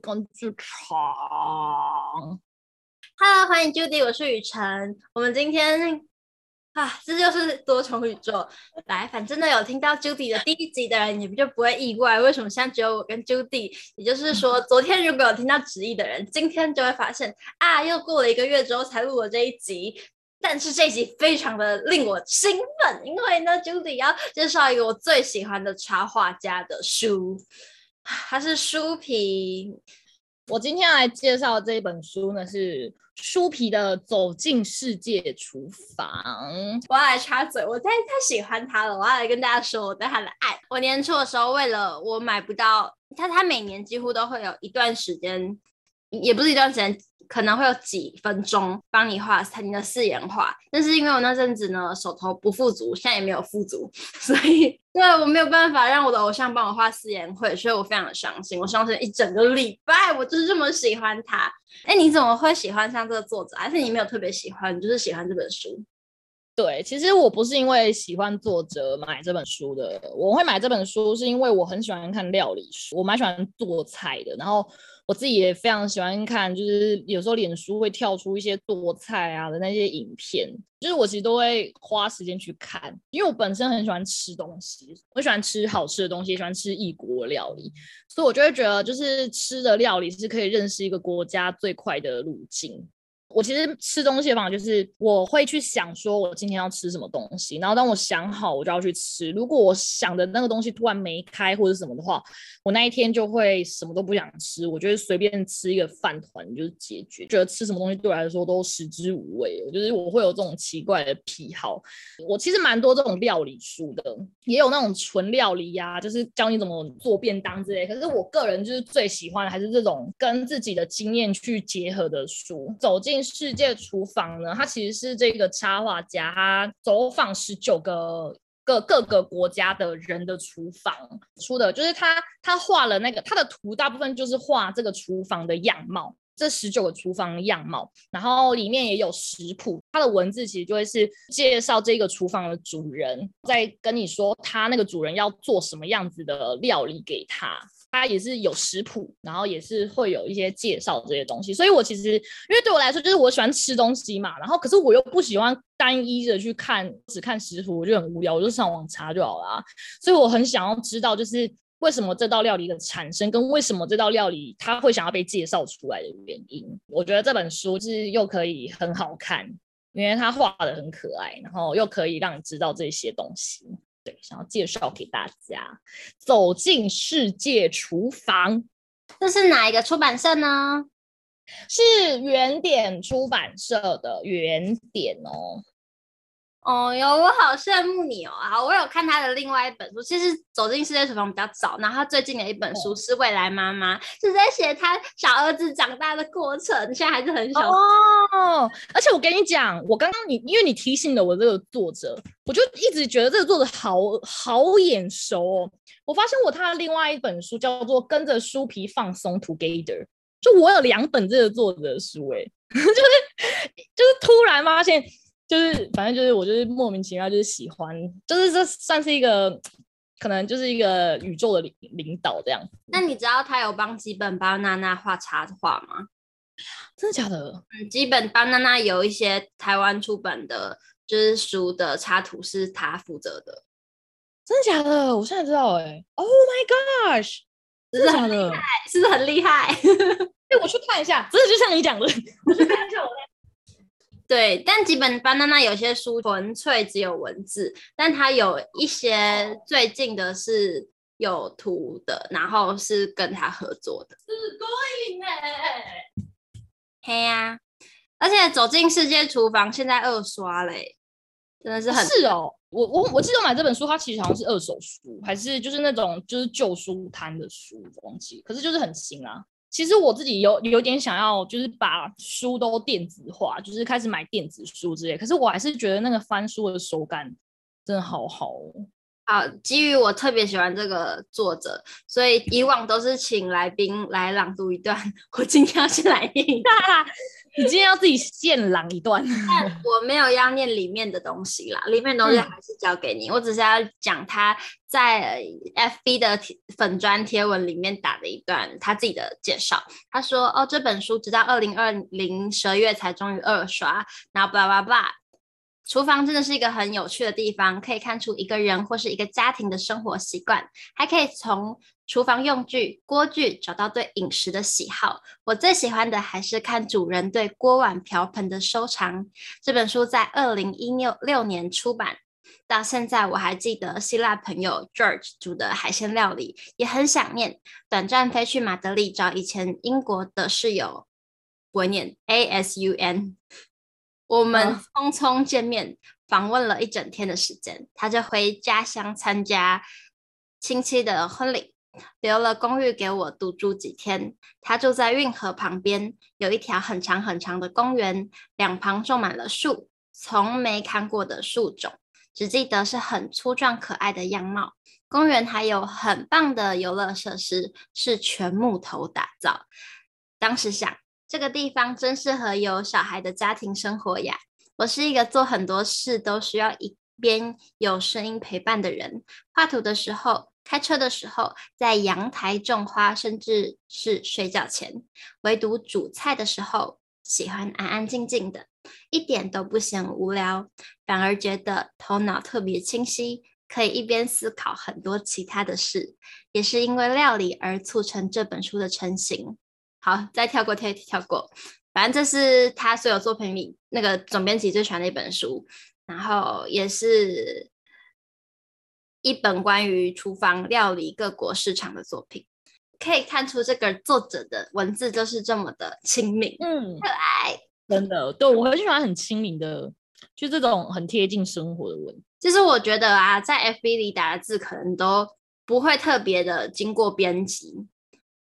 更剧场。Hello，欢迎 Judy，我是雨辰。我们今天啊，这就是多重宇宙。来，反正呢，有听到 Judy 的第一集的人，你们就不会意外，为什么现在只有我跟 Judy？也就是说，昨天如果有听到直意的人，今天就会发现啊，又过了一个月之后才录我这一集。但是这一集非常的令我兴奋，因为呢，Judy 要介绍一个我最喜欢的插画家的书，它是书皮。我今天来介绍的这一本书呢，是书皮的《走进世界厨房》。我要来插嘴，我太太喜欢它了，我要来跟大家说我对它的爱。我年初的时候，为了我买不到它，它每年几乎都会有一段时间，也不是一段时间。可能会有几分钟帮你画你的四眼画，但是因为我那阵子呢手头不富足，现在也没有富足，所以对我没有办法让我的偶像帮我画四眼会，所以我非常的伤心。我伤心一整个礼拜，我就是这么喜欢他。哎，你怎么会喜欢上这个作者？还是你没有特别喜欢，你就是喜欢这本书？对，其实我不是因为喜欢作者买这本书的，我会买这本书是因为我很喜欢看料理书，我蛮喜欢做菜的，然后。我自己也非常喜欢看，就是有时候脸书会跳出一些做菜啊的那些影片，就是我其实都会花时间去看，因为我本身很喜欢吃东西，我喜欢吃好吃的东西，喜欢吃异国料理，所以我就会觉得，就是吃的料理是可以认识一个国家最快的路径。我其实吃东西的方法就是，我会去想说，我今天要吃什么东西，然后当我想好，我就要去吃。如果我想的那个东西突然没开或者什么的话，我那一天就会什么都不想吃，我就会随便吃一个饭团就是解决，觉得吃什么东西对我来说都食之无味。我就是我会有这种奇怪的癖好。我其实蛮多这种料理书的，也有那种纯料理呀、就是教你怎么做便当之类。可是我个人就是最喜欢的还是这种跟自己的经验去结合的书，走进。世界厨房呢，它其实是这个插画家，他走访十九个各各个国家的人的厨房出的，就是他他画了那个他的图，大部分就是画这个厨房的样貌，这十九个厨房的样貌，然后里面也有食谱，他的文字其实就会是介绍这个厨房的主人，在跟你说他那个主人要做什么样子的料理给他。它也是有食谱，然后也是会有一些介绍这些东西，所以我其实因为对我来说，就是我喜欢吃东西嘛，然后可是我又不喜欢单一的去看，只看食谱，我就很无聊，我就上网查就好了。所以我很想要知道，就是为什么这道料理的产生，跟为什么这道料理它会想要被介绍出来的原因。我觉得这本书就是又可以很好看，因为它画得很可爱，然后又可以让你知道这些东西。对，想要介绍给大家，走进世界厨房。这是哪一个出版社呢？是原点出版社的原点哦。哦哟，我好羡慕你哦！啊，我有看他的另外一本书，其实《走进世界厨房》比较早，然后他最近的一本书是《未来妈妈》，是在写他小儿子长大的过程，现在还是很小哦。而且我跟你讲，我刚刚你因为你提醒了我这个作者，我就一直觉得这个作者好好眼熟哦。我发现我他的另外一本书叫做《跟着书皮放松 Together》，就我有两本这个作者的书，哎，就是就是突然发现。就是反正就是我就是莫名其妙就是喜欢，就是这算是一个可能就是一个宇宙的领领导这样。那你知道他有帮基本巴娜娜画插画吗？真的假的？嗯，基本巴娜娜有一些台湾出版的，就是书的插图是他负责的。真的假的？我现在知道哎、欸。Oh my gosh！真的很厉害，是不是很厉害？哎，我去看一下，真的就像你讲的，我去看一下我在。对，但基本 Banana 有些书纯粹只有文字，但它有一些最近的是有图的，然后是跟他合作的。是对呢，嘿呀、啊，而且走进世界厨房现在二刷嘞，真的是很是哦。我我我记得买这本书，它其实好像是二手书，还是就是那种就是旧书摊的书，忘记，可是就是很新啊。其实我自己有有点想要，就是把书都电子化，就是开始买电子书之类。可是我还是觉得那个翻书的手感真的好好哦。好，基于我特别喜欢这个作者，所以以往都是请来宾来朗读一段，我今天要先来念。你今天要自己现朗一段？但我没有要念里面的东西啦，里面的东西还是交给你。嗯、我只是要讲他在 FB 的粉砖贴文里面打的一段他自己的介绍。他说：“哦，这本书直到二零二零十二月才终于二刷，然后巴拉巴拉。”厨房真的是一个很有趣的地方，可以看出一个人或是一个家庭的生活习惯，还可以从厨房用具、锅具找到对饮食的喜好。我最喜欢的还是看主人对锅碗瓢盆的收藏。这本书在二零一六六年出版，到现在我还记得希腊朋友 George 煮的海鲜料理，也很想念。短暂飞去马德里找以前英国的室友，我念 A S U N。我们匆匆见面，访问了一整天的时间，他就回家乡参加亲戚的婚礼，留了公寓给我独住几天。他住在运河旁边，有一条很长很长的公园，两旁种满了树，从没看过的树种，只记得是很粗壮可爱的样貌。公园还有很棒的游乐设施，是全木头打造。当时想。这个地方真适合有小孩的家庭生活呀！我是一个做很多事都需要一边有声音陪伴的人，画图的时候、开车的时候、在阳台种花，甚至是睡觉前，唯独煮菜的时候，喜欢安安静静的，一点都不嫌无聊，反而觉得头脑特别清晰，可以一边思考很多其他的事。也是因为料理而促成这本书的成型。好，再跳过，跳跳过，反正这是他所有作品里那个总编辑最喜欢的一本书，然后也是一本关于厨房料理各国市场的作品。可以看出这个作者的文字就是这么的亲民，嗯，可爱，真的，对，我很喜欢很亲民的，就这种很贴近生活的文。其实我觉得啊，在 FB 里打的字可能都不会特别的经过编辑，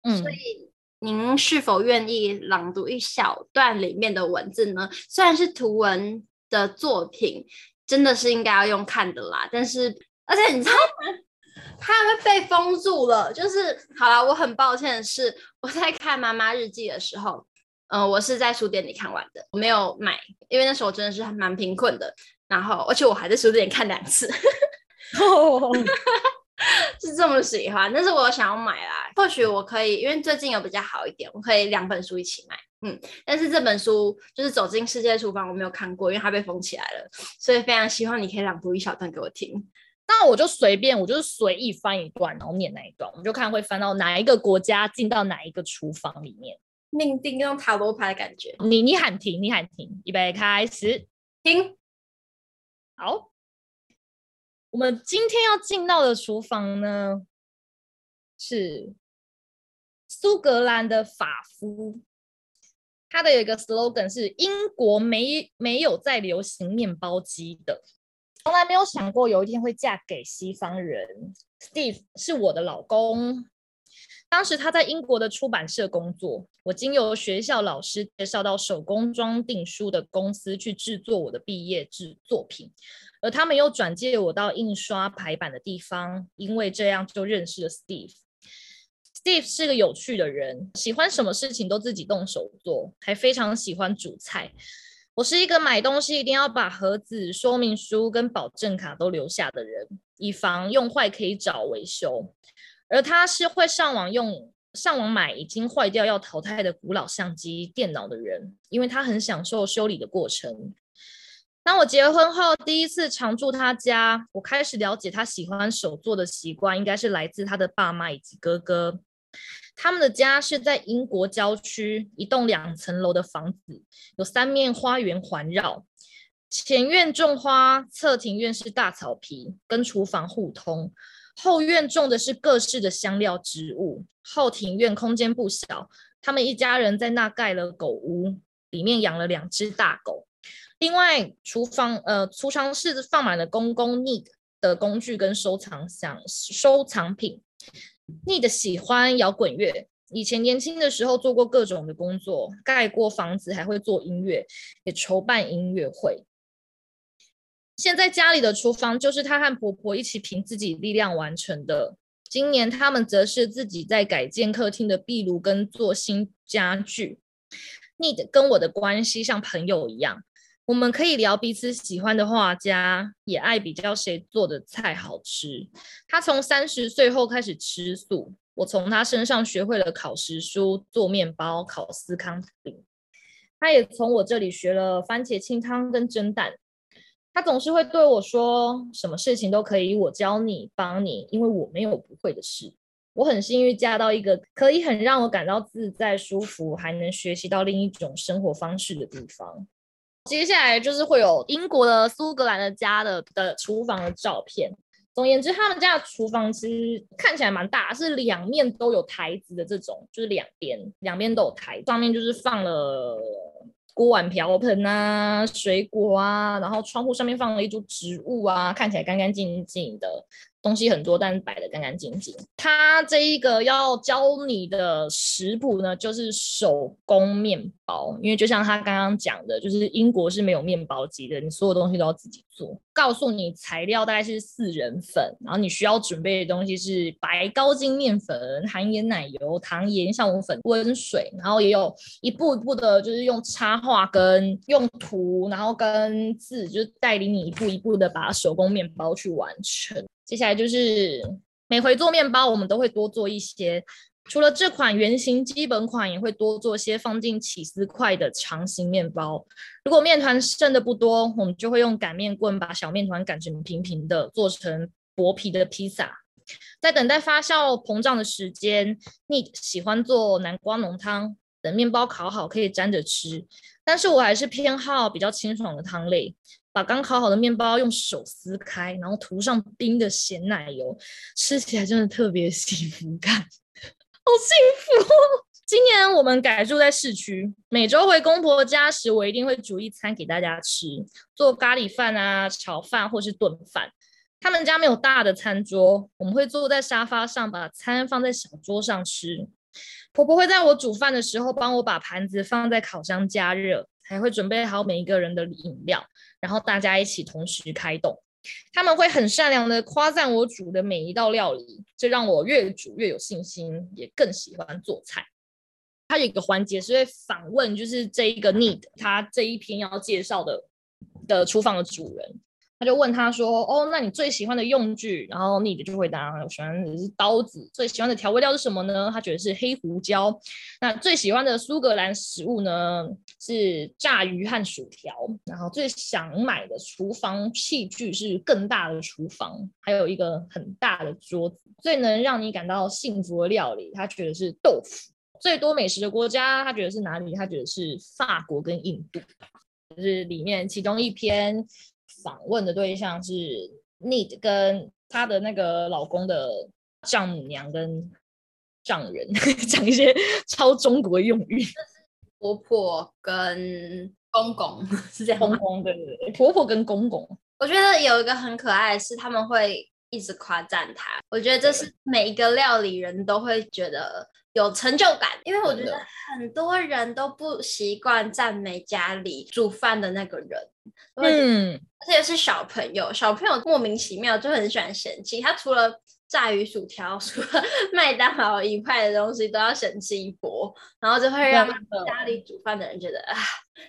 嗯，所以。您是否愿意朗读一小段里面的文字呢？虽然是图文的作品，真的是应该要用看的啦。但是，而且你知道吗？它会被封住了。就是，好了，我很抱歉的是，我在看《妈妈日记》的时候，嗯、呃，我是在书店里看完的，我没有买，因为那时候真的是蛮贫困的。然后，而且我还在书店里看两次。是这么喜欢，但是我想要买啦。或许我可以，因为最近有比较好一点，我可以两本书一起买。嗯，但是这本书就是《走进世界厨房》，我没有看过，因为它被封起来了。所以非常希望你可以朗读一小段给我听。那我就随便，我就是随意翻一段，然后念那一段，我们就看会翻到哪一个国家，进到哪一个厨房里面。命定用塔罗牌的感觉。你你喊停，你喊停，预备开始，停，好。我们今天要进到的厨房呢，是苏格兰的法夫。它的有一个 slogan 是“英国没没有在流行面包机的”，从来没有想过有一天会嫁给西方人。Steve 是我的老公。当时他在英国的出版社工作，我经由学校老师介绍到手工装订书的公司去制作我的毕业制作品。而他们又转介我到印刷排版的地方，因为这样就认识了 Steve。Steve 是个有趣的人，喜欢什么事情都自己动手做，还非常喜欢煮菜。我是一个买东西一定要把盒子、说明书跟保证卡都留下的人，以防用坏可以找维修。而他是会上网用上网买已经坏掉要淘汰的古老相机、电脑的人，因为他很享受修理的过程。当我结婚后第一次常住他家，我开始了解他喜欢手作的习惯，应该是来自他的爸妈以及哥哥。他们的家是在英国郊区，一栋两层楼的房子，有三面花园环绕。前院种花，侧庭院是大草皮，跟厨房互通。后院种的是各式的香料植物。后庭院空间不小，他们一家人在那盖了狗屋，里面养了两只大狗。另外，厨房呃，储藏室放满了公公 Nick 的工具跟收藏箱、收藏品。Nick 喜欢摇滚乐，以前年轻的时候做过各种的工作，盖过房子，还会做音乐，也筹办音乐会。现在家里的厨房就是她和婆婆一起凭自己力量完成的。今年他们则是自己在改建客厅的壁炉跟做新家具。Need 跟我的关系像朋友一样，我们可以聊彼此喜欢的画家，也爱比较谁做的菜好吃。他从三十岁后开始吃素，我从他身上学会了烤时蔬、做面包、烤司康饼。他也从我这里学了番茄清汤跟蒸蛋。他总是会对我说：“什么事情都可以，我教你，帮你，因为我没有不会的事。”我很幸运嫁到一个可以很让我感到自在、舒服，还能学习到另一种生活方式的地方。接下来就是会有英国的苏格兰的家的的厨房的照片。总言之，他们家的厨房其实看起来蛮大，是两面都有台子的这种，就是两边两边都有台，上面就是放了。锅碗瓢盆啊，水果啊，然后窗户上面放了一株植物啊，看起来干干净净的。东西很多，但是摆的干干净净。他这一个要教你的食谱呢，就是手工面包。因为就像他刚刚讲的，就是英国是没有面包机的，你所有东西都要自己告诉你材料大概是四人份，然后你需要准备的东西是白高筋面粉、含盐奶油、糖盐、酵母粉、温水，然后也有一步一步的，就是用插画跟用图，然后跟字，就是带领你一步一步的把手工面包去完成。接下来就是每回做面包，我们都会多做一些。除了这款圆形基本款，也会多做些放进起司块的长形面包。如果面团剩的不多，我们就会用擀面棍把小面团擀成平平的，做成薄皮的披萨。在等待发酵膨胀的时间，你喜欢做南瓜浓汤，等面包烤好可以沾着吃。但是我还是偏好比较清爽的汤类。把刚烤好的面包用手撕开，然后涂上冰的咸奶油，吃起来真的特别幸福感，好幸福！今年我们改住在市区，每周回公婆家时，我一定会煮一餐给大家吃，做咖喱饭啊、炒饭或是炖饭。他们家没有大的餐桌，我们会坐在沙发上，把餐放在小桌上吃。婆婆会在我煮饭的时候，帮我把盘子放在烤箱加热。还会准备好每一个人的饮料，然后大家一起同时开动。他们会很善良的夸赞我煮的每一道料理，这让我越煮越有信心，也更喜欢做菜。他有一个环节是会访问，就是这一个 Need 他这一篇要介绍的的厨房的主人。就问他说：“哦，那你最喜欢的用具？”然后 Need 就回答：“我喜欢的是刀子。”最喜欢的调味料是什么呢？他觉得是黑胡椒。那最喜欢的苏格兰食物呢？是炸鱼和薯条。然后最想买的厨房器具是更大的厨房，还有一个很大的桌子。最能让你感到幸福的料理，他觉得是豆腐。最多美食的国家，他觉得是哪里？他觉得是法国跟印度。就是里面其中一篇。访问的对象是 Need 跟她的那个老公的丈母娘跟丈人，讲一些超中国用语，婆婆跟公公是这样，公公对对对，婆婆跟公公，我觉得有一个很可爱的是他们会一直夸赞他，我觉得这是每一个料理人都会觉得有成就感，因为我觉得很多人都不习惯赞美家里煮饭的那个人。嗯，而且是小朋友，小朋友莫名其妙就很喜欢嫌弃他，除了炸鱼薯条，除了麦当劳一块的东西都要嫌弃一波，然后就会让家里煮饭的人觉得啊，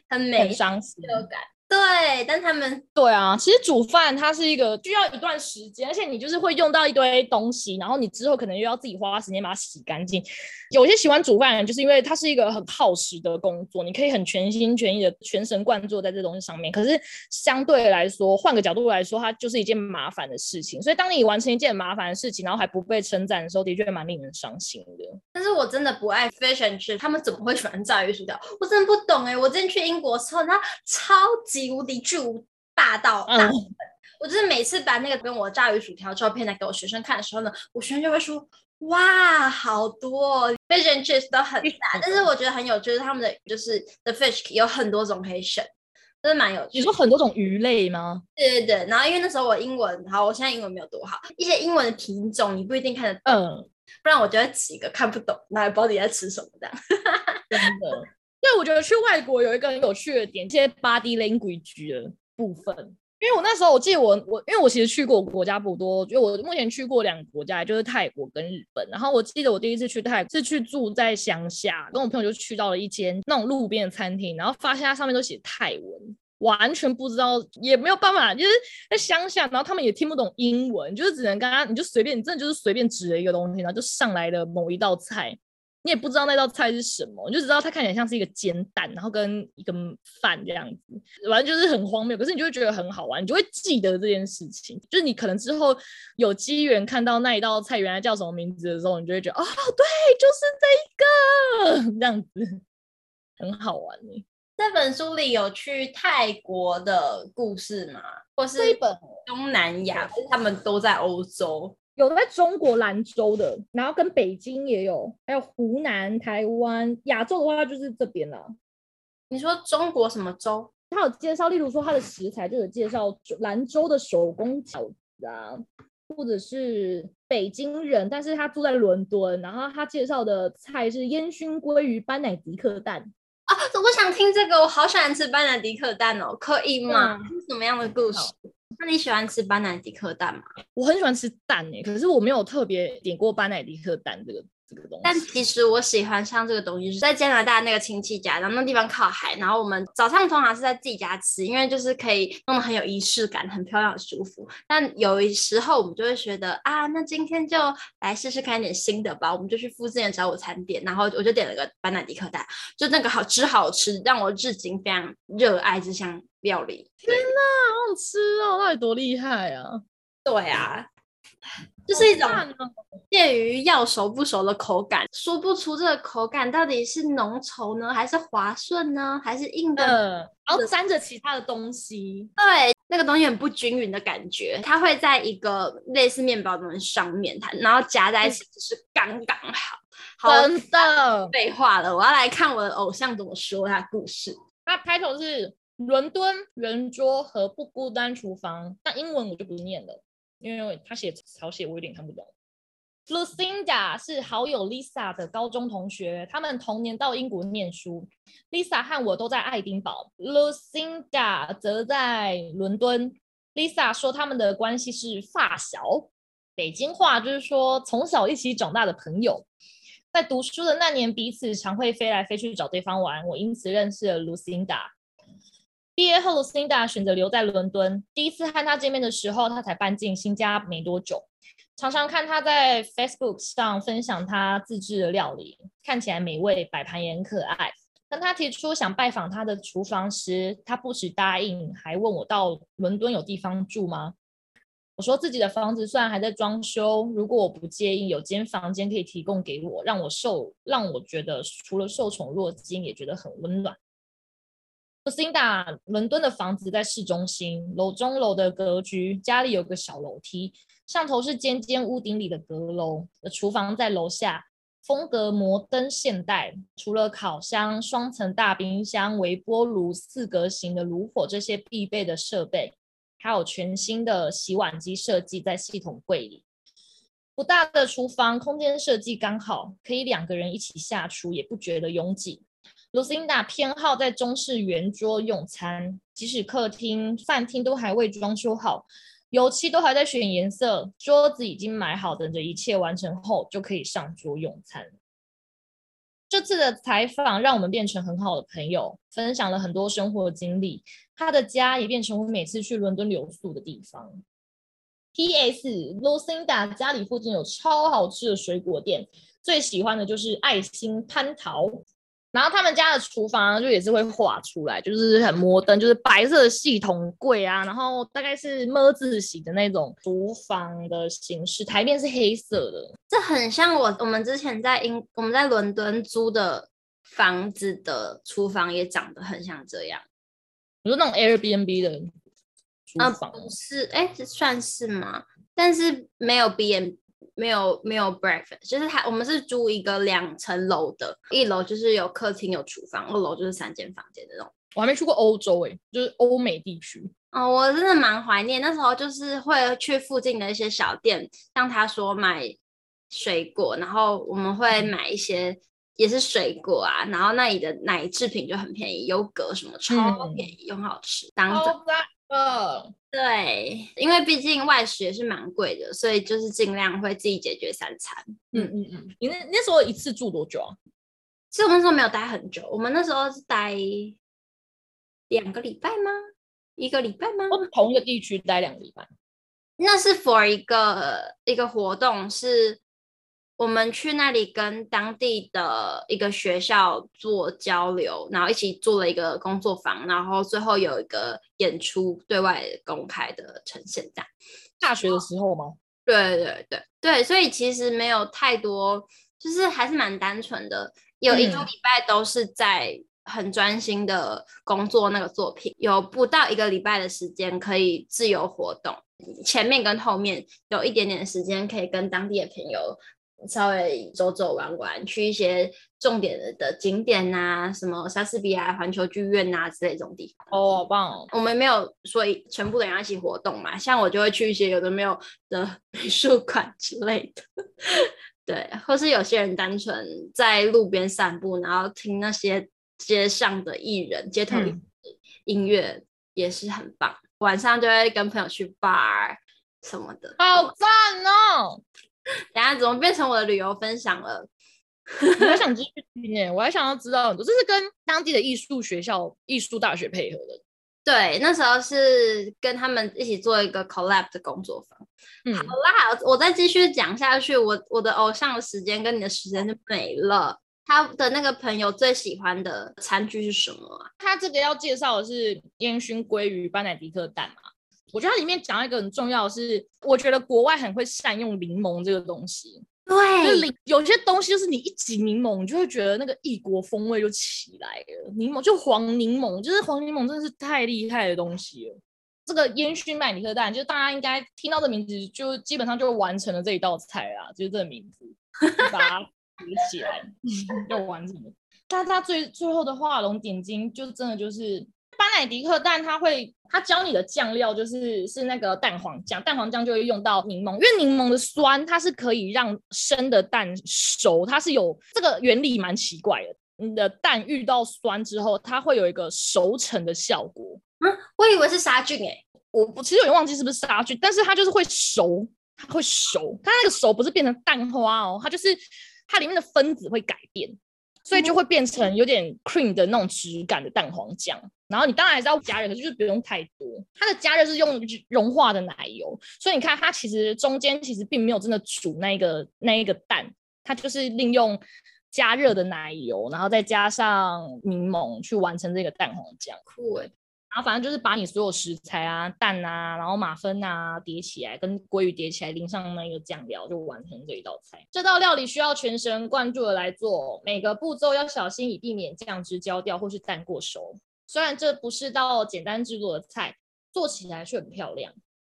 很没伤心感。对，但他们对啊，其实煮饭它是一个需要一段时间，而且你就是会用到一堆东西，然后你之后可能又要自己花时间把它洗干净。有些喜欢煮饭的人，就是因为它是一个很耗时的工作，你可以很全心全意的全神贯注在这东西上面。可是相对来说，换个角度来说，它就是一件麻烦的事情。所以当你完成一件麻烦的事情，然后还不被称赞的时候，的确蛮令人伤心的。但是我真的不爱 fish and chips，他们怎么会喜欢炸鱼薯条？我真的不懂哎、欸！我之前去英国的时候，它超级。无敌巨无霸道大、嗯、我就是每次把那个跟我炸鱼薯条照片来给我学生看的时候呢，我学生就会说：“哇，好多哦 fish and chips 都很大。”但是我觉得很有趣，就是他们的就是 the fish 有很多种可以选，真的蛮有趣。你说很多种鱼类吗？对对对。然后因为那时候我英文好，我现在英文没有多好，一些英文的品种你不一定看得懂，嗯，不然我觉得几个看不懂，那也不知道你在吃什么这样。真的。对，我觉得去外国有一个很有趣的点，这些 body language 的部分，因为我那时候我记得我我，因为我其实去过国家不多，就我目前去过两个国家，就是泰国跟日本。然后我记得我第一次去泰是去住在乡下，跟我朋友就去到了一间那种路边的餐厅，然后发现它上面都写泰文，完全不知道，也没有办法，就是在乡下，然后他们也听不懂英文，就是只能跟他，你就随便，你真的就是随便指了一个东西，然后就上来了某一道菜。你也不知道那道菜是什么，你就知道它看起来像是一个煎蛋，然后跟一个饭这样子，反正就是很荒谬。可是你就会觉得很好玩，你就会记得这件事情。就是你可能之后有机缘看到那一道菜原来叫什么名字的时候，你就会觉得哦，对，就是这一个 这样子，很好玩呢。这本书里有去泰国的故事吗？或是东南亚？他们都在欧洲。有在中国兰州的，然后跟北京也有，还有湖南、台湾。亚洲的话就是这边了。你说中国什么州？他有介绍，例如说他的食材就有介绍兰州的手工饺子啊，或者是北京人，但是他住在伦敦，然后他介绍的菜是烟熏鲑鱼、班乃迪克蛋啊。我想听这个，我好喜欢吃班乃迪克蛋哦，可以吗？是、嗯、什么样的故事？那你喜欢吃班乃迪克蛋吗？我很喜欢吃蛋诶、可是我没有特别点过班乃迪克蛋这个这个东西。但其实我喜欢上这个东西是在加拿大那个亲戚家，然后那地方靠海，然后我们早上通常是在自己家吃，因为就是可以弄得很有仪式感，很漂亮，很舒服。但有时候我们就会觉得啊，那今天就来试试看一点新的吧，我们就去附近的找午餐店，然后我就点了个班纳迪克蛋，就那个好吃好吃，让我至今非常热爱这项料理。天哪！好吃哦，到底多厉害啊！对啊，就是一种介于要熟不熟的口感，说不出这个口感到底是浓稠呢，还是滑顺呢，还是硬的，呃，然后沾着其他的东西。对，那个东西很不均匀的感觉，它会在一个类似面包的东西上面，它然后夹在一起就是刚刚好。好，真的，废话了，我要来看我的偶像怎么说他故事。那开头是。伦敦圆桌和不孤单厨房，那英文我就不念了，因为他写草写我有点看不懂。Lucinda 是好友 Lisa 的高中同学，他们同年到英国念书。Lisa 和我都在爱丁堡，Lucinda 则在伦敦。Lisa 说他们的关系是发小，北京话就是说从小一起长大的朋友。在读书的那年，彼此常会飞来飞去找对方玩，我因此认识了 Lucinda。毕业后，Lucinda 选择留在伦敦。第一次和他见面的时候，他才搬进新家没多久。常常看他在 Facebook 上分享他自制的料理，看起来美味，摆盘也很可爱。当他提出想拜访他的厨房时，他不只答应，还问我到伦敦有地方住吗？我说自己的房子虽然还在装修，如果我不介意，有间房间可以提供给我，让我受让我觉得除了受宠若惊，也觉得很温暖。Lucinda，伦敦的房子在市中心，楼中楼的格局，家里有个小楼梯，上头是尖尖屋顶里的阁楼，厨房在楼下，风格摩登现代，除了烤箱、双层大冰箱、微波炉、四格型的炉火这些必备的设备，还有全新的洗碗机设计在系统柜里。不大的厨房空间设计刚好，可以两个人一起下厨，也不觉得拥挤。Lucinda 偏好在中式圆桌用餐，即使客厅、饭厅都还未装修好，油漆都还在选颜色，桌子已经买好，等着一切完成后就可以上桌用餐。这次的采访让我们变成很好的朋友，分享了很多生活经历。他的家也变成我每次去伦敦留宿的地方。P.S. Lucinda 家里附近有超好吃的水果店，最喜欢的就是爱心蟠桃。然后他们家的厨房就也是会画出来，就是很摩登，就是白色的系统柜啊，然后大概是么字形的那种厨房的形式，台面是黑色的。这很像我我们之前在英我们在伦敦租的房子的厨房也长得很像这样。你说那种 Airbnb 的厨房？啊、是，哎，这算是吗？但是没有 B N。没有没有 breakfast，就是它，我们是租一个两层楼的，一楼就是有客厅有厨房，二楼就是三间房间的那种。我还没去过欧洲诶，就是欧美地区。哦，我真的蛮怀念那时候，就是会去附近的一些小店，像他说买水果，然后我们会买一些也是水果啊，然后那里的奶制品就很便宜，优格什么超便宜又、很、好吃。当早呃，对，因为毕竟外食也是蛮贵的，所以就是尽量会自己解决三餐。嗯嗯嗯。你那那时候一次住多久啊？其实我们那时候没有待很久，我们那时候是待两个礼拜吗？一个礼拜吗？同一个地区待两个礼拜。那是 for 一个一个活动是。我们去那里跟当地的一个学校做交流，然后一起做了一个工作坊，然后最后有一个演出对外公开的呈现。这样，大学的时候吗？对对对对，所以其实没有太多，就是还是蛮单纯的。有一个礼拜都是在很专心的工作那个作品，有不到一个礼拜的时间可以自由活动，前面跟后面有一点点时间可以跟当地的朋友。稍微走走玩玩，去一些重点的的景点啊，什么莎士比亚环球剧院啊之类这种地方。哦，好棒哦！我们没有说全部的人一起活动嘛，像我就会去一些有的没有的 美术馆之类的，对，或是有些人单纯在路边散步，然后听那些街上的艺人、街头音乐也是很棒。嗯、晚上就会跟朋友去 bar 什么的，好赞哦！等下怎么变成我的旅游分享了？我还想继续听耶，我还想要知道很多，这是跟当地的艺术学校、艺术大学配合的。对，那时候是跟他们一起做一个 collab 的工作坊。嗯，好啦，我再继续讲下去。我我的偶像的时间跟你的时间就没了。他的那个朋友最喜欢的餐具是什么啊？他这个要介绍的是烟熏鲑鱼班乃迪克蛋嘛？我觉得它里面讲一个很重要的是，我觉得国外很会善用柠檬这个东西。对，就是有些东西就是你一挤柠檬，你就会觉得那个异国风味就起来了。柠檬就黄柠檬，就是黄柠檬真的是太厉害的东西了。这个烟熏班乃迪克蛋，就是大家应该听到这名字，就基本上就完成了这一道菜啦。就是这个名字，把它叠起来 就完成了。但它最最后的画龙点睛，就真的就是。班乃迪克蛋，它会，它教你的酱料就是是那个蛋黄酱，蛋黄酱就会用到柠檬，因为柠檬的酸，它是可以让生的蛋熟，它是有这个原理，蛮奇怪的。你的蛋遇到酸之后，它会有一个熟成的效果。嗯，我以为是杀菌诶、欸，我我其实有点忘记是不是杀菌，但是它就是会熟，它会熟，它那个熟不是变成蛋花哦，它就是它里面的分子会改变。所以就会变成有点 cream 的那种质感的蛋黄酱，然后你当然还是要加热，可是就是不用太多。它的加热是用融化的奶油，所以你看它其实中间其实并没有真的煮那个那一个蛋，它就是利用加热的奶油，然后再加上柠檬去完成这个蛋黄酱。酷欸。然后反正就是把你所有食材啊、蛋啊，然后马芬啊叠起来，跟鲑鱼叠起来，淋上那个酱料，就完成这一道菜。这道料理需要全神贯注的来做，每个步骤要小心，以避免酱汁焦掉或是蛋过熟。虽然这不是道简单制作的菜，做起来却很漂亮，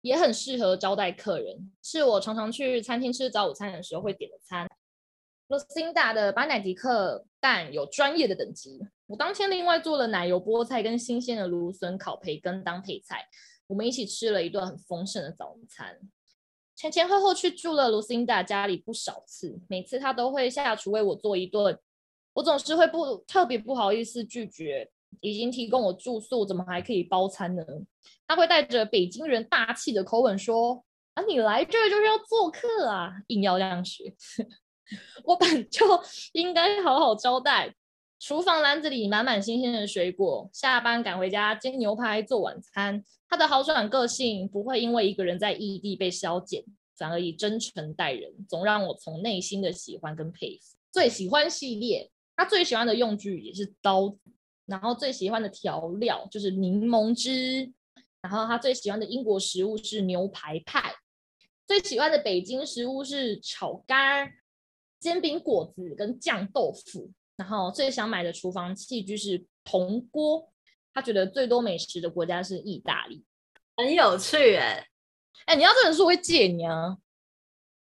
也很适合招待客人，是我常常去餐厅吃早午餐的时候会点的餐。Lucinda 的巴乃迪克蛋有专业的等级。我当天另外做了奶油菠菜跟新鲜的芦笋烤培根当配菜，我们一起吃了一顿很丰盛的早餐。前前后后去住了 Lucinda 家里不少次，每次她都会下厨为我做一顿，我总是会不特别不好意思拒绝。已经提供我住宿，怎么还可以包餐呢？他会带着北京人大气的口吻说：“啊，你来这就是要做客啊，硬要这样学。” 我本就应该好好招待。厨房篮子里满满新鲜的水果，下班赶回家煎牛排做晚餐。他的豪爽个性不会因为一个人在异地被消减，反而以真诚待人，总让我从内心的喜欢跟佩服。最喜欢系列，他最喜欢的用具也是刀，然后最喜欢的调料就是柠檬汁，然后他最喜欢的英国食物是牛排派，最喜欢的北京食物是炒肝、煎饼果子跟酱豆腐。然后最想买的厨房器具是铜锅，他觉得最多美食的国家是意大利，很有趣哎哎，你要这本书我会借你啊？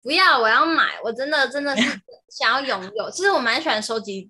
不要，我要买，我真的真的是 想要拥有。其实我蛮喜欢收集，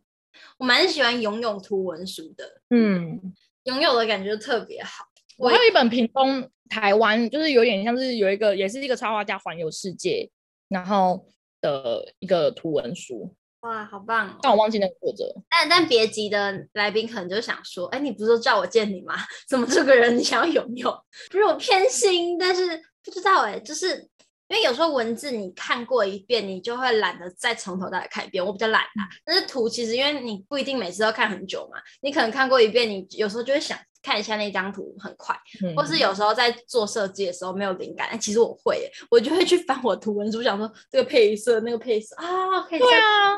我蛮喜欢拥有图文书的，嗯，拥有的感觉特别好。我还有一本屏东台湾，就是有点像是有一个，也是一个插画家环游世界，然后的一个图文书。哇，好棒哦！但我忘记那个作者。但但别急的来宾可能就想说，哎，你不是说叫我见你吗？怎么这个人你想要拥有？不是我偏心，但是不知道哎，就是。因为有时候文字你看过一遍，你就会懒得再从头到尾看一遍。我比较懒啊，但是图其实因为你不一定每次都看很久嘛，你可能看过一遍，你有时候就会想看一下那张图，很快。嗯、或是有时候在做设计的时候没有灵感，但其实我会，我就会去翻我图文书，想说这个配色那个配色啊，可以。对啊，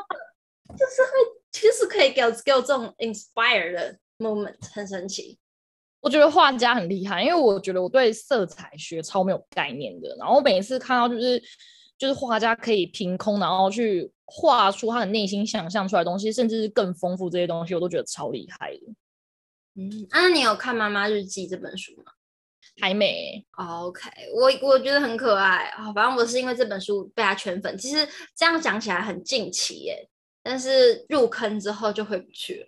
就是会其实可以给我给我这种 inspire 的 moment，很神奇。我觉得画家很厉害，因为我觉得我对色彩学超没有概念的。然后我每次看到就是就是画家可以凭空然后去画出他的内心想象出来的东西，甚至是更丰富这些东西，我都觉得超厉害的。嗯，那你有看《妈妈日记》这本书吗？还没。OK，我我觉得很可爱啊。反正我是因为这本书被他圈粉。其实这样讲起来很近期耶，但是入坑之后就回不去了。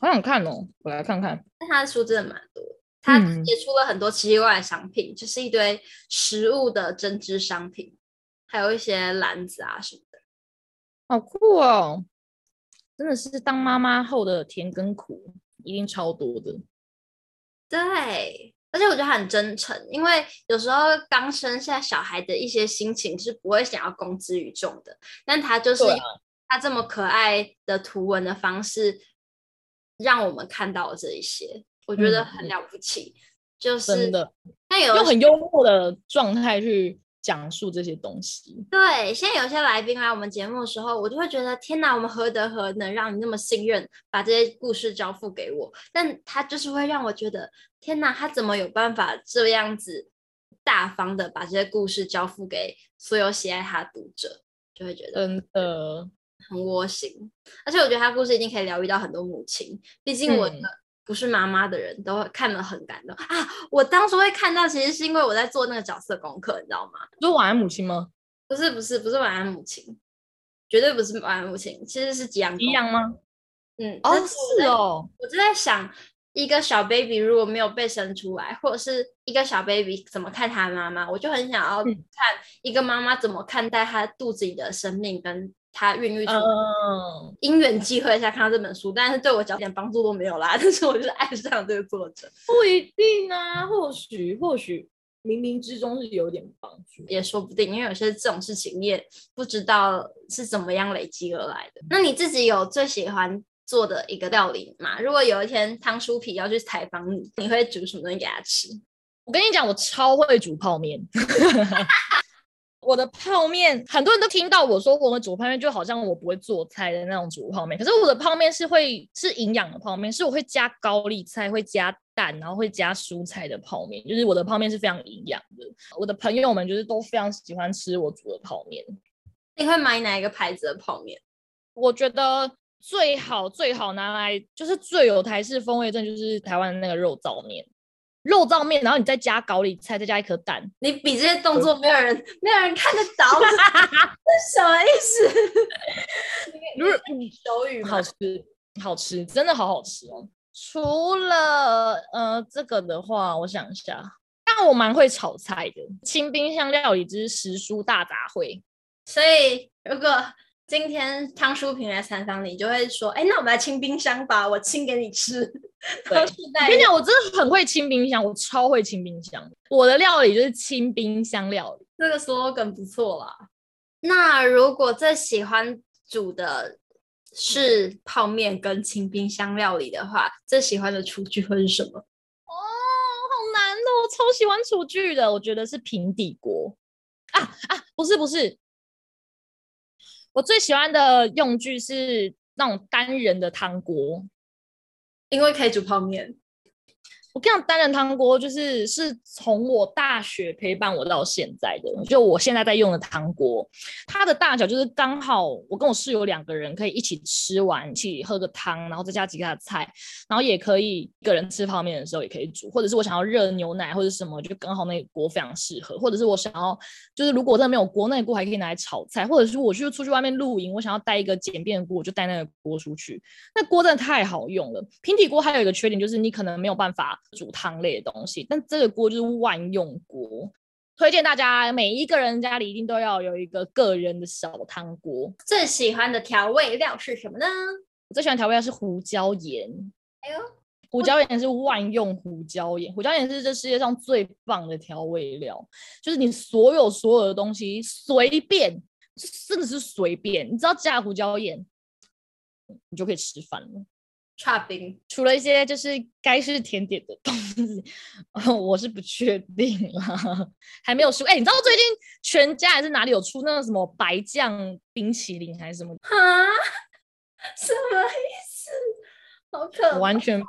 好想看哦，我来看看。但他的书真的蛮多，他也出了很多奇奇怪怪的商品，嗯、就是一堆食物的针织商品，还有一些篮子啊什么的，好酷哦！真的是当妈妈后的甜跟苦一定超多的。对，而且我觉得他很真诚，因为有时候刚生下小孩的一些心情是不会想要公之于众的，但他就是他这么可爱的图文的方式。让我们看到了这一些，我觉得很了不起，嗯、就是真的，那有用很幽默的状态去讲述这些东西。对，现在有些来宾来我们节目的时候，我就会觉得天哪，我们何德何能让你那么信任，把这些故事交付给我？但他就是会让我觉得天哪，他怎么有办法这样子大方的把这些故事交付给所有喜爱他的读者？就会觉得真的。很窝心，而且我觉得他故事一定可以疗愈到很多母亲。毕竟我不是妈妈的人、嗯、都看了很感动啊！我当初会看到，其实是因为我在做那个角色功课，你知道吗？不是晚安母亲吗？不是，不是，不是晚安母亲，绝对不是晚安母亲，其实是吉阳。吉阳吗？嗯，哦，是哦，我就在想，一个小 baby 如果没有被生出来，或者是一个小 baby 怎么看他妈妈，我就很想要看一个妈妈怎么看待她肚子里的生命跟。他孕育出因缘际会下看到这本书，但是对我一点帮助都没有啦。但是我就是爱上这个作者，不一定啊，或许或许冥冥之中是有点帮助，也说不定。因为有些这种事情你也不知道是怎么样累积而来的。那你自己有最喜欢做的一个料理吗？如果有一天汤书皮要去采访你，你会煮什么东西给他吃？我跟你讲，我超会煮泡面。我的泡面，很多人都听到我说我会煮泡面，就好像我不会做菜的那种煮泡面。可是我的泡面是会是营养的泡面，是我会加高丽菜、会加蛋，然后会加蔬菜的泡面。就是我的泡面是非常营养的。我的朋友们就是都非常喜欢吃我煮的泡面。你会买哪一个牌子的泡面？我觉得最好最好拿来就是最有台式风味，的就是台湾那个肉燥面。肉燥面，然后你再加高丽菜，再加一颗蛋。你比这些动作没有人，没有人看得到，这 是什么意思？如果你手语好吃，好吃，真的好好吃哦。除了呃这个的话，我想一下，但我蛮会炒菜的，清冰箱料理之食蔬大杂烩。所以如果今天汤书平来采访你，就会说：“哎，那我们来清冰箱吧，我清给你吃。”对，我跟你讲，我真的很会清冰箱，我超会清冰箱。我的料理就是清冰箱料理，这个 slogan 不错啦。那如果最喜欢煮的是泡面跟清冰箱料理的话，最喜欢的厨具会是什么？哦，好难哦，我超喜欢厨具的，我觉得是平底锅啊啊，不是不是。我最喜欢的用具是那种单人的汤锅，因为可以煮泡面。我跟你讲，单人汤锅就是是从我大学陪伴我到现在的，就我现在在用的汤锅，它的大小就是刚好我跟我室友两个人可以一起吃完，一起喝个汤，然后再加几个菜，然后也可以一个人吃泡面的时候也可以煮，或者是我想要热牛奶或者什么，就刚好那个锅非常适合，或者是我想要就是如果真的没有锅，那锅还可以拿来炒菜，或者是我就出去外面露营，我想要带一个简便的锅，我就带那个锅出去。那锅真的太好用了，平底锅还有一个缺点就是你可能没有办法。煮汤类的东西，但这个锅就是万用锅。推荐大家每一个人家里一定都要有一个个人的小汤锅。最喜欢的调味料是什么呢？我最喜欢调味料是胡椒盐。哎呦，胡椒盐是万用胡椒盐，胡椒盐是这世界上最棒的调味料，就是你所有所有的东西随便，真的是随便，你只要加胡椒盐，你就可以吃饭了。剉冰，除了一些就是该是甜点的东西，我是不确定啦，还没有出。哎、欸，你知道最近全家还是哪里有出那个什么白酱冰淇淋还是什么？啊？什么意思？好可，我完全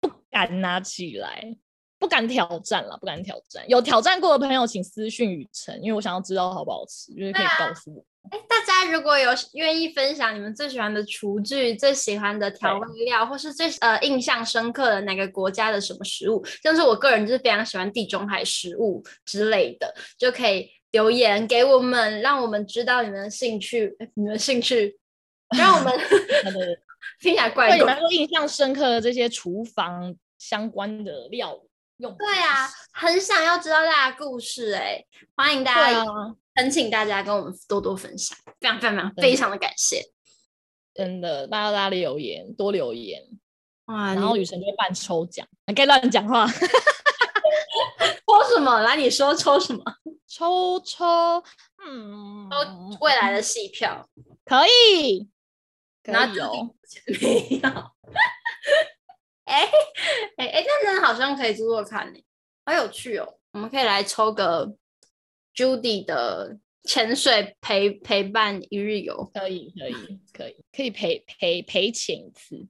不敢拿起来，不敢挑战了，不敢挑战。有挑战过的朋友请私讯雨辰，因为我想要知道好不好吃，就是可以告诉我。哎，大家如果有愿意分享你们最喜欢的厨具、最喜欢的调味料，或是最呃印象深刻的哪个国家的什么食物，像是我个人就是非常喜欢地中海食物之类的，就可以留言给我们，让我们知道你们的兴趣，你们的兴趣，让我们 听起来怪怪。对，你们说印象深刻的这些厨房相关的料用。对啊，很想要知道大家的故事哎，欢迎大家。恳请大家跟我们多多分享，非常非常非常的感谢，真的，大家大家留言多留言哇，然后雨辰就会办抽奖，你可以乱讲话，抽什么？来，你说抽什么？抽抽，嗯，抽未来的戏票，可以，可以有，没有，哎哎哎，那真的好像可以做做看呢，好有趣哦，我们可以来抽个。Judy 的潜水陪陪伴一日游，可以可以可以可以陪陪陪潜一次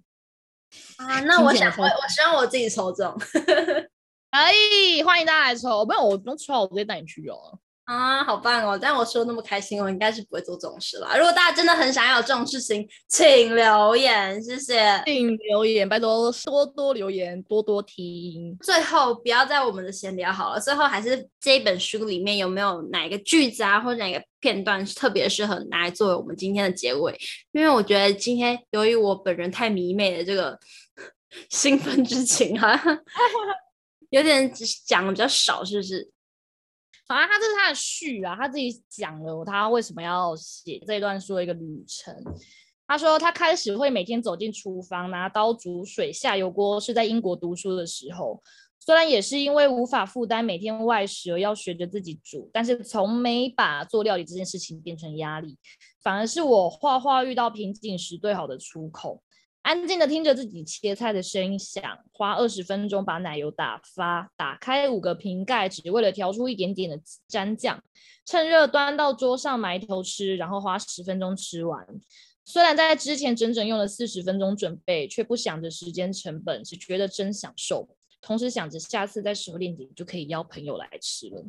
啊！那我想我我希望我自己抽中，可以欢迎大家来抽，不用我不用抽，我直接带你去游了。啊，好棒哦！但我说那么开心，我应该是不会做这种事啦。如果大家真的很想要有这种事情，请留言，谢谢。请留言，拜托多多留言，多多听。最后，不要在我们的闲聊好了。最后，还是这一本书里面有没有哪一个句子啊，或者哪个片段是特别适合拿来作为我们今天的结尾？因为我觉得今天由于我本人太迷妹的这个 兴奋之情，好 像有点讲的比较少，是不是？反正他这是他的序啊，他自己讲了他为什么要写这段书的一个旅程。他说他开始会每天走进厨房拿刀煮水下油锅，是在英国读书的时候。虽然也是因为无法负担每天外食而要学着自己煮，但是从没把做料理这件事情变成压力，反而是我画画遇到瓶颈时最好的出口。安静的听着自己切菜的声音响，花二十分钟把奶油打发，打开五个瓶盖，只为了调出一点点的蘸酱，趁热端到桌上埋头吃，然后花十分钟吃完。虽然在之前整整用了四十分钟准备，却不想着时间成本，只觉得真享受，同时想着下次再熟练点就可以邀朋友来吃了。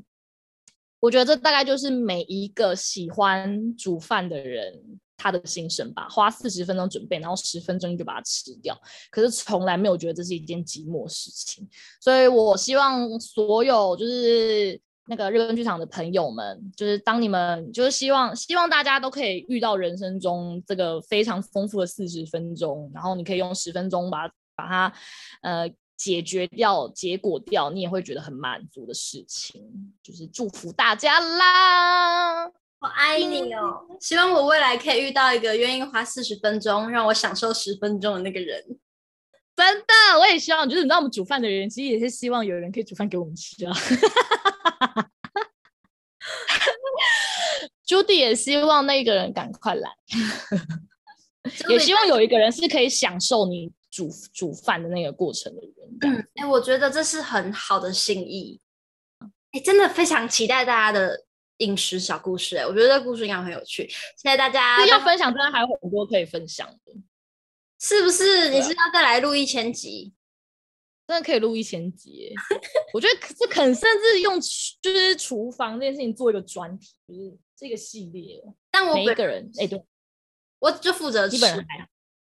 我觉得这大概就是每一个喜欢煮饭的人。他的心声吧，花四十分钟准备，然后十分钟就把它吃掉。可是从来没有觉得这是一件寂寞事情，所以我希望所有就是那个日更剧场的朋友们，就是当你们就是希望希望大家都可以遇到人生中这个非常丰富的四十分钟，然后你可以用十分钟把把它呃解决掉、结果掉，你也会觉得很满足的事情，就是祝福大家啦。我爱你哦！希望我未来可以遇到一个愿意花四十分钟让我享受十分钟的那个人。真的，我也希望，就是你知道，我们煮饭的人其实也是希望有人可以煮饭给我们吃啊。Judy 也希望那个人赶快来，也希望有一个人是可以享受你煮煮饭的那个过程的人。嗯，哎，我觉得这是很好的心意。哎，真的非常期待大家的。饮食小故事，哎，我觉得这故事应该很有趣。谢谢大家，要分享，真的还有很多可以分享的，是不是？你是要再来录一千集？真的可以录一千集，我觉得这肯甚至用就是厨房这件事情做一个专题，就是这个系列。但我每一个人，哎，对，我就负责基本上还好，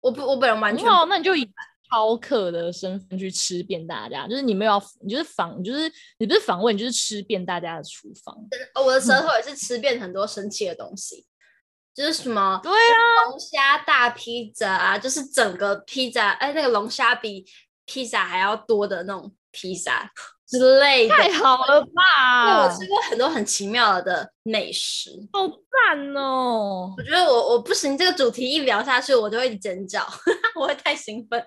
我不，我本人完全好，那你就以。饕客的身份去吃遍大家，就是你没有要，你就是访，就是你不是访问，你就是吃遍大家的厨房。我的舌头也是吃遍很多神奇的东西，嗯、就是什么对啊，龙虾大披萨啊，就是整个披萨，哎，那个龙虾比披萨还要多的那种披萨，之类的。太好了吧！对，我吃过很多很奇妙的美食，好赞哦！我觉得我我不行，这个主题一聊下去，我就会尖叫，我会太兴奋。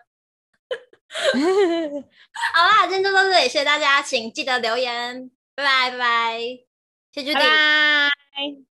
好啦，今天就到这里，谢谢大家，请记得留言，拜拜拜拜，谢谢 Judy。